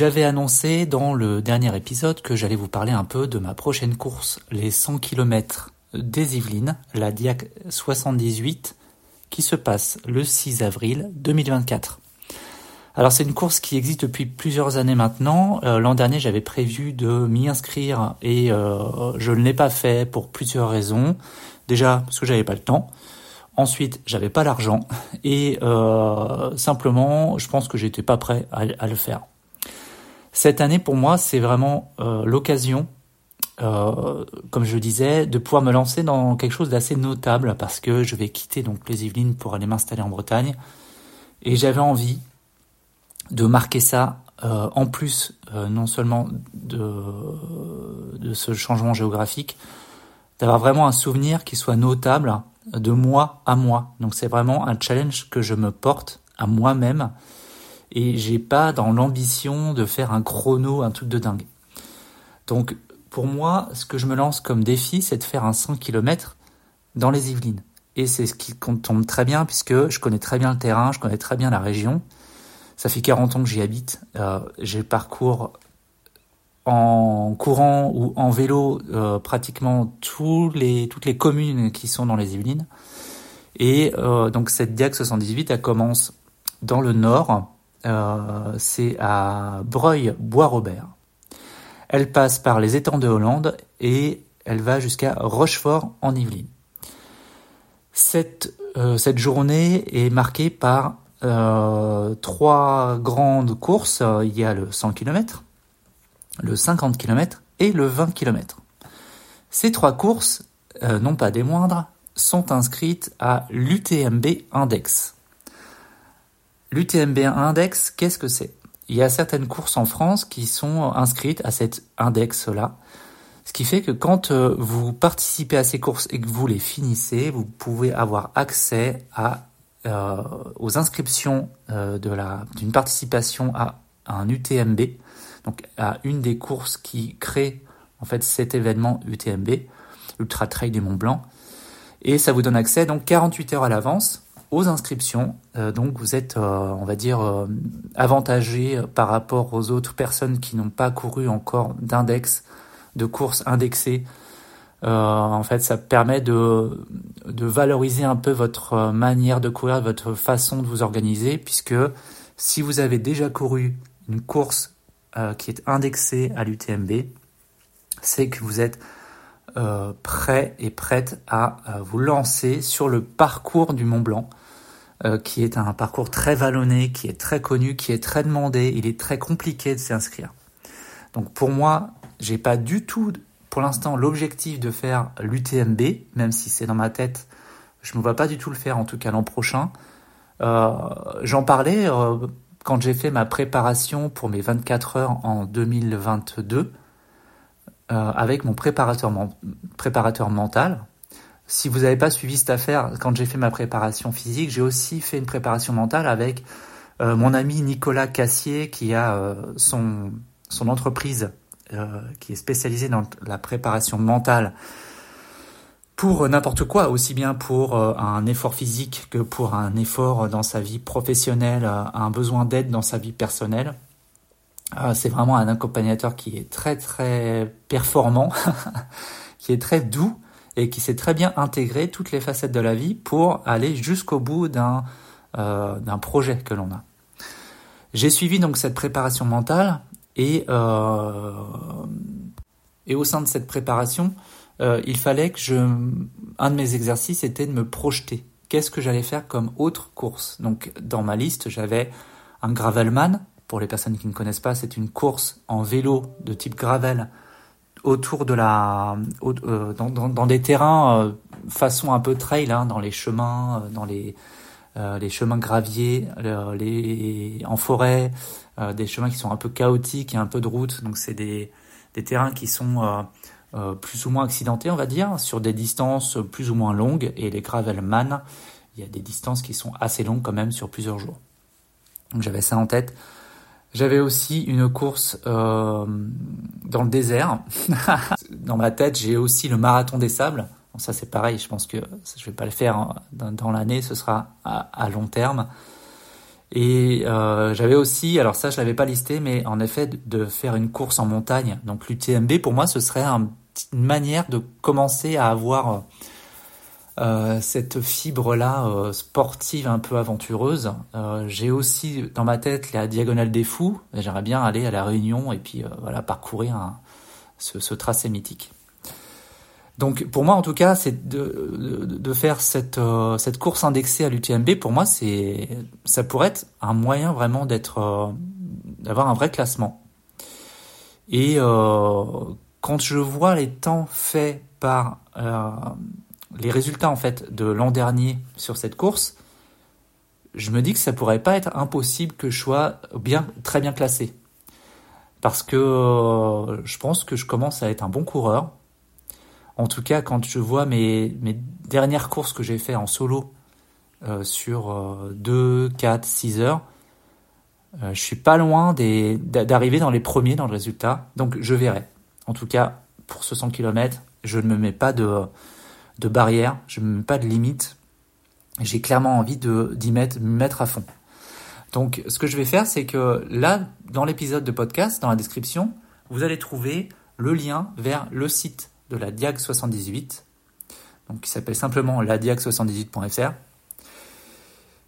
J'avais annoncé dans le dernier épisode que j'allais vous parler un peu de ma prochaine course, les 100 km des Yvelines, la Diac 78, qui se passe le 6 avril 2024. Alors c'est une course qui existe depuis plusieurs années maintenant. Euh, l'an dernier j'avais prévu de m'y inscrire et euh, je ne l'ai pas fait pour plusieurs raisons. Déjà parce que j'avais pas le temps. Ensuite j'avais pas l'argent et euh, simplement je pense que j'étais pas prêt à, le faire. Cette année pour moi c'est vraiment l'occasion comme je disais, de pouvoir me lancer dans quelque chose d'assez notable parce que je vais quitter donc les Yvelines pour aller m'installer en Bretagne. Et j'avais envie de marquer ça euh, en plus euh, non seulement de ce changement géographique, d'avoir vraiment un souvenir qui soit notable de moi à moi. Donc c'est vraiment un challenge que je me porte à moi-même et j'ai pas dans l'ambition de faire un chrono, un truc de dingue. Donc pour moi, ce que je me lance comme défi, c'est de faire un 100 km dans les Yvelines. Et c'est ce qui tombe très bien puisque je connais très bien le terrain, je connais très bien la région. Ça fait 40 ans que j'y habite. Euh, j'ai parcours en courant ou en vélo euh, pratiquement tous les, toutes les communes qui sont dans les Yvelines. Et euh, donc cette Diac 78, elle commence dans le nord, c'est à Breuil-Bois-Robert. Elle passe par les étangs de Hollande et elle va jusqu'à Rochefort en Yvelines. Cette, cette journée est marquée par euh, trois grandes courses. Il y a le 100 km, le 50 km et le 20 km. Ces trois courses, euh, non pas des moindres, sont inscrites à l'UTMB Index. L'UTMB Index, qu'est-ce que c'est? Il y a certaines courses en France qui sont inscrites à cet index-là. Ce qui fait que quand euh, vous participez à ces courses et que vous les finissez, vous pouvez avoir accès euh, aux inscriptions euh, d'une participation à, un UTMB, donc à une des courses qui crée en fait cet événement UTMB, Ultra Trail du Mont Blanc, et ça vous donne accès donc 48 heures à l'avance aux inscriptions. Euh, donc vous êtes, on va dire, avantagé par rapport aux autres personnes qui n'ont pas couru encore d'index, de courses indexées euh, en fait, ça permet de, de valoriser un peu votre manière de courir, votre façon de vous organiser, puisque si vous avez déjà couru une course euh, qui est indexée à l'UTMB, c'est que vous êtes euh, prêt et prête à vous lancer sur le parcours du Mont Blanc, qui est un parcours très vallonné, qui est très connu, qui est très demandé. Il est très compliqué de s'y inscrire. Donc pour moi, j'ai pas du tout pour l'instant l'objectif de faire l'UTMB, même si c'est dans ma tête, je ne me vois pas du tout le faire, en tout cas l'an prochain. Euh, j'en parlais euh, quand j'ai fait ma préparation pour mes 24 heures en 2022 euh, avec mon préparateur, préparateur mental. Si vous n'avez pas suivi cette affaire, quand j'ai fait ma préparation physique, j'ai aussi fait une préparation mentale avec mon ami Nicolas Cassier qui a son, son entreprise euh, qui est spécialisé dans la préparation mentale pour n'importe quoi, aussi bien pour euh, un effort physique que pour un effort dans sa vie professionnelle, euh, un besoin d'aide dans sa vie personnelle. C'est vraiment un accompagnateur qui est très très performant, qui est très doux et qui sait très bien intégrer toutes les facettes de la vie pour aller jusqu'au bout d'un d'un projet que l'on a. J'ai suivi donc cette préparation mentale et, euh, et au sein de cette préparation, euh, il fallait que je... Un de mes exercices était de me projeter. Qu'est-ce que j'allais faire comme autre course? Donc dans ma liste, j'avais un gravelman. Pour les personnes qui ne connaissent pas, c'est une course en vélo de type gravel autour de la, euh, dans, dans, dans, des terrains euh, façon un peu trail, hein, dans les chemins, euh, dans les euh, les chemins graviers, les, en forêt, euh, des chemins qui sont un peu chaotiques, et un peu de route. Donc c'est des, des terrains qui sont euh, plus ou moins accidentés, on va dire, sur des distances plus ou moins longues. Et les gravelman, il y a des distances qui sont assez longues quand même sur plusieurs jours. Donc j'avais ça en tête. J'avais aussi une course euh, dans le désert. dans ma tête, j'ai aussi le marathon des sables ça c'est pareil, je pense que je vais pas le faire dans, l'année, ce sera à, long terme. Et euh, j'avais aussi, alors ça je l'avais pas listé, mais en effet de faire une course en montagne. Donc l'UTMB pour moi ce serait une manière de commencer à avoir cette fibre-là euh, sportive un peu aventureuse. Euh, j'ai aussi dans ma tête la diagonale des fous. J'aimerais bien aller à la Réunion et puis voilà parcourir ce, ce, tracé mythique. Donc pour moi en tout cas, c'est de, de, faire cette, cette course indexée à l'UTMB. Pour moi, c'est ça pourrait être un moyen vraiment d'être d'avoir un vrai classement. Et quand je vois les temps faits par les résultats en fait de l'an dernier sur cette course, je me dis que ça pourrait pas être impossible que je sois bien très bien classé. Parce que euh, je pense que je commence à être un bon coureur. En tout cas, quand je vois mes, dernières courses que j'ai fait en solo euh, sur 2, 4, 6 heures, euh, je suis pas loin d'arriver dans les premiers dans le résultat. Donc je verrai. En tout cas, pour ce 100 km, je ne me mets pas de, de barrière, je mets pas de limite. J'ai clairement envie d'y mettre, à fond. Donc, ce que je vais faire, c'est que là, dans l'épisode de podcast, dans la description, vous allez trouver le lien vers le site de la Diag 78, donc qui s'appelle simplement ladiag78.fr.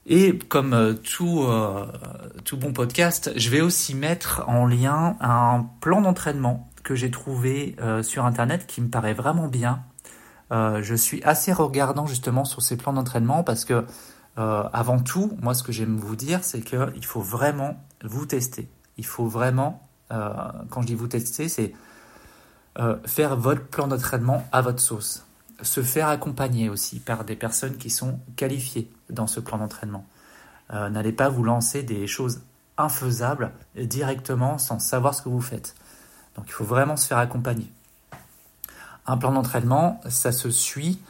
Et comme euh, tout, euh, tout bon podcast, je vais aussi mettre en lien un plan d'entraînement que j'ai trouvé euh, sur Internet qui me paraît vraiment bien je suis assez regardant justement sur ces plans d'entraînement parce que euh, avant tout, moi ce que j'aime vous dire, c'est qu'il faut vraiment vous tester. Il faut vraiment, euh, quand je dis vous tester, c'est faire votre plan d'entraînement à votre sauce. Se faire accompagner aussi par des personnes qui sont qualifiées dans ce plan d'entraînement. N'allez pas vous lancer des choses infaisables directement sans savoir ce que vous faites. Donc il faut vraiment se faire accompagner un plan d'entraînement, ça se suit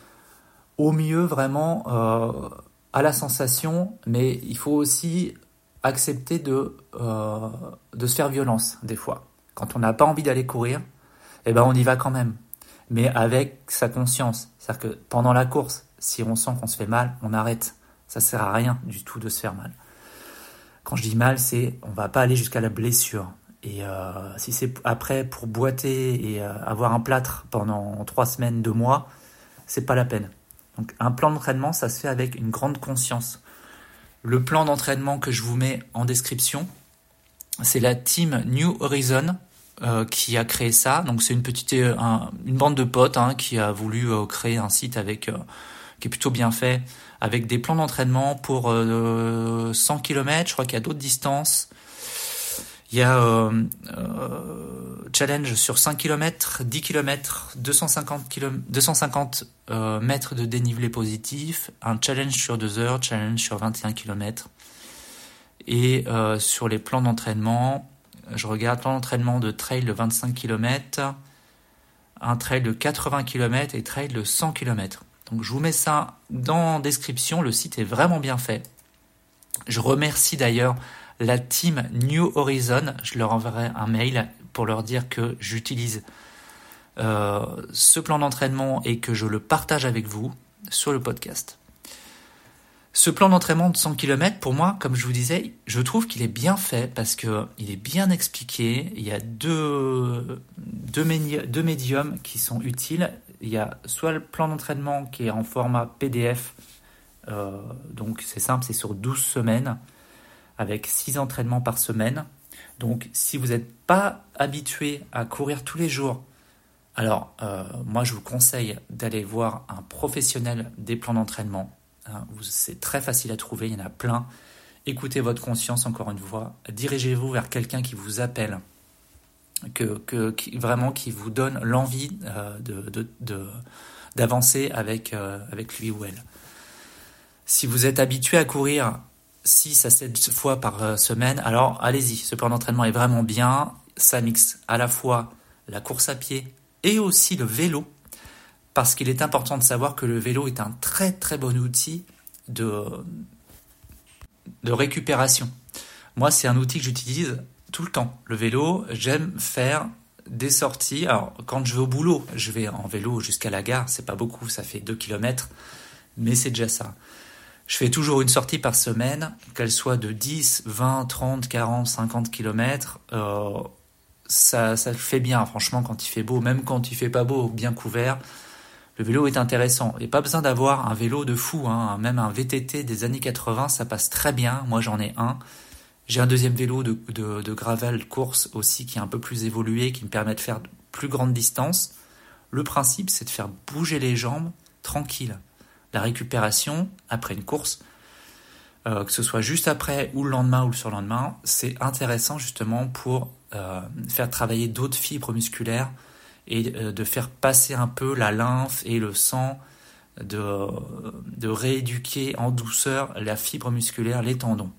au mieux vraiment euh, à la sensation, mais il faut aussi accepter de, euh, de se faire violence des fois. Quand on n'a pas envie d'aller courir, eh ben on y va quand même, mais avec sa conscience. C'est-à-dire que pendant la course, si on sent qu'on se fait mal, on arrête. Ça sert à rien du tout de se faire mal. Quand je dis mal, c'est on va pas aller jusqu'à la blessure. Et euh, si c'est après pour boiter et euh, avoir un plâtre pendant trois semaines, deux mois, c'est pas la peine. Donc un plan d'entraînement, ça se fait avec une grande conscience. Le plan d'entraînement que je vous mets en description, c'est la team New Horizon euh, qui a créé ça. Donc c'est une petite, une bande de potes hein, qui a voulu créer un site avec qui est plutôt bien fait, avec des plans d'entraînement pour 100 km. Je crois qu'il y a d'autres distances. Il y a euh, euh, challenge sur 5 km, 10 km, 250, km, 250 mètres de dénivelé positif, un challenge sur 2 heures, challenge sur 21 km. Et euh, sur les plans d'entraînement, je regarde plan d'entraînement de trail de 25 km, un trail de 80 km et trail de 100 km. Donc je vous mets ça dans la description, le site est vraiment bien fait. Je remercie d'ailleurs la team New Horizon, je leur enverrai un mail pour leur dire que j'utilise euh, ce plan d'entraînement et que je le partage avec vous sur le podcast. Ce plan d'entraînement de 100 km, pour moi, comme je vous disais, je trouve qu'il est bien fait parce que il est bien expliqué. Il y a deux, deux, médiums qui sont utiles. Il y a soit le plan d'entraînement qui est en format PDF, euh, donc c'est simple, c'est sur 12 semaines avec 6 entraînements par semaine. Donc si vous n'êtes pas habitué à courir tous les jours, alors euh, moi je vous conseille d'aller voir un professionnel des plans d'entraînement. Hein, c'est très facile à trouver, il y en a plein. Écoutez votre conscience encore une fois. Dirigez-vous vers quelqu'un qui vous appelle, que, vraiment qui vous donne l'envie euh, d'avancer avec, euh, avec lui ou elle. Si vous êtes habitué à courir 6 à 7 fois par euh, semaine, alors allez-y, ce plan d'entraînement est vraiment bien. Ça mixe à la fois la course à pied et aussi le vélo, parce qu'il est important de savoir que le vélo est un très très bon outil de, de récupération. Moi, c'est un outil que j'utilise tout le temps. Le vélo, j'aime faire des sorties. Alors, quand je vais au boulot, je vais en vélo jusqu'à la gare. C'est pas beaucoup, ça fait 2 km, mais c'est déjà ça. Je fais toujours une sortie par semaine, qu'elle soit de 10, 20, 30, 40, 50 km. ça, ça fait bien, franchement, quand il fait beau, même quand il fait pas beau, bien couvert. Le vélo est intéressant. Et pas besoin d'avoir un vélo de fou, hein. même un VTT des années 80, ça passe très bien. Moi, j'en ai un. J'ai un deuxième vélo de, de, de, gravel course aussi qui est un peu plus évolué, qui me permet de faire plus grandes distances. Le principe, c'est de faire bouger les jambes tranquille la récupération après une course, euh, que ce soit juste après ou le lendemain ou le surlendemain, c'est intéressant justement pour euh, faire travailler d'autres fibres musculaires et euh, de faire passer un peu la lymphe et le sang, de, de rééduquer en douceur la fibre musculaire, les tendons.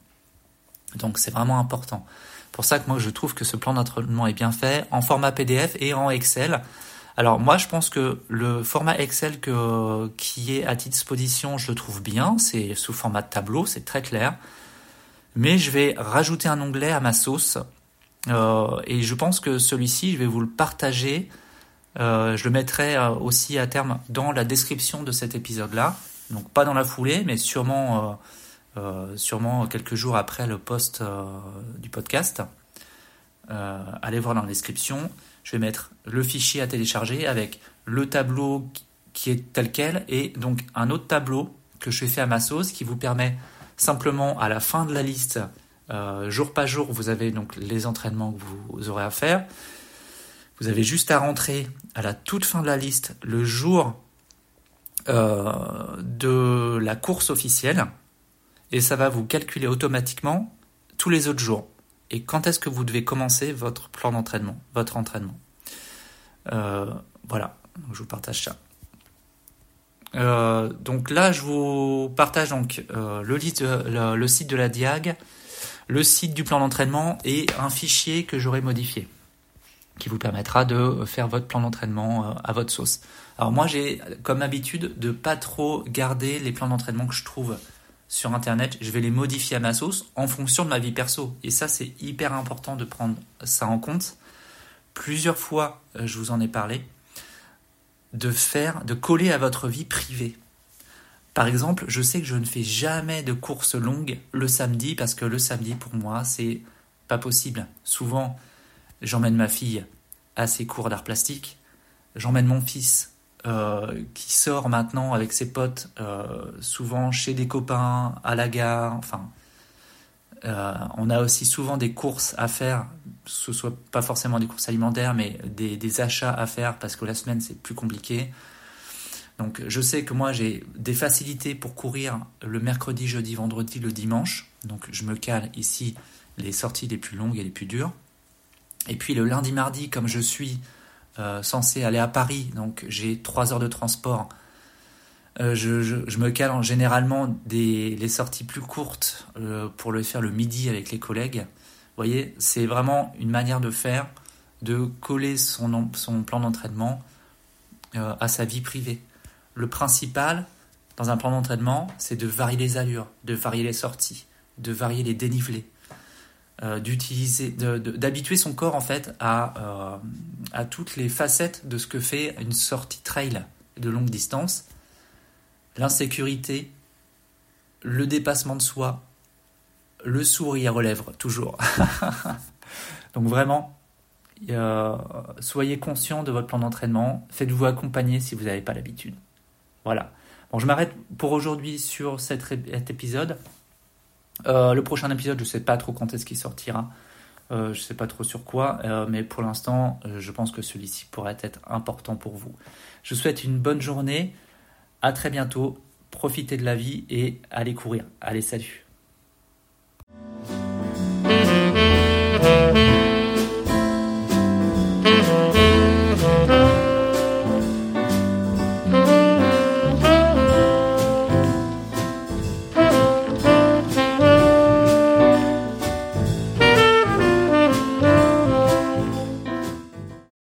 Donc c'est vraiment important. Pour ça que moi je trouve que ce plan d'entraînement est bien fait en format PDF et en Excel. Alors moi je pense que le format Excel qui est à disposition, je le trouve bien, c'est sous format de tableau, c'est très clair. Mais je vais rajouter un onglet à ma sauce euh, et je pense que celui-ci, je vais vous le partager. Euh, je le mettrai euh, aussi à terme dans la description de cet épisode-là. Donc pas dans la foulée, mais sûrement, sûrement quelques jours après le post du podcast. allez voir dans la description je vais mettre le fichier à télécharger avec le tableau qui est tel quel et donc un autre tableau que je fais à ma sauce qui vous permet simplement à la fin de la liste, euh, jour par jour, vous avez donc les entraînements que vous aurez à faire. Vous avez juste à rentrer à la toute fin de la liste le jour euh, de la course officielle et ça va vous calculer automatiquement tous les autres jours et quand est-ce que vous devez commencer votre plan d'entraînement, votre entraînement. Euh, voilà, je vous partage ça. Euh, donc là, je vous partage donc euh, le, le, site de la Diag, le site du plan d'entraînement et un fichier que j'aurai modifié qui vous permettra de faire votre plan d'entraînement à votre sauce. Alors moi, j'ai comme habitude de pas trop garder les plans d'entraînement que je trouve sur Internet, je vais les modifier à ma sauce en fonction de ma vie perso. Et ça, c'est hyper important de prendre ça en compte. Plusieurs fois, euh, je vous en ai parlé, de faire, de coller à votre vie privée. Par exemple, je sais que je ne fais jamais de courses longues le samedi parce que le samedi, pour moi, c'est pas possible. Souvent, j'emmène ma fille à ses cours d'art plastique, j'emmène mon fils euh, qui sort maintenant avec ses potes, euh, souvent chez des copains, à la gare. Enfin, euh, on a aussi souvent des courses à faire, ce soit pas forcément des courses alimentaires, mais des, achats à faire parce que la semaine c'est plus compliqué. Donc je sais que moi j'ai des facilités pour courir le mercredi, jeudi, vendredi, le dimanche. Donc je me cale ici les sorties les plus longues et les plus dures. Et puis le lundi, mardi, comme je suis censé aller à Paris, donc j'ai trois heures de transport. Euh, je, je, me cale en, généralement des, les sorties plus courtes euh, pour le faire le midi avec les collègues. Vous voyez, c'est vraiment une manière de faire, de coller son, son plan d'entraînement à sa vie privée. Le principal dans un plan d'entraînement, c'est de varier les allures, de varier les sorties, de varier les dénivelés. Euh, d'utiliser, d'habituer son corps en fait à, euh, à toutes les facettes de ce que fait une sortie trail de longue distance, l'insécurité, le dépassement de soi, le sourire aux lèvres, toujours. Donc vraiment, euh, soyez conscient de votre plan d'entraînement, faites-vous accompagner si vous n'avez pas l'habitude. Voilà. Bon, je m'arrête pour aujourd'hui sur cet épisode. Euh, le prochain épisode, je ne sais pas trop quand est-ce qu'il sortira. Euh, je ne sais pas trop sur quoi, euh, mais pour l'instant, je pense que celui-ci pourrait être important pour vous. Je vous souhaite une bonne journée. À très bientôt. Profitez de la vie et allez courir. Allez, salut.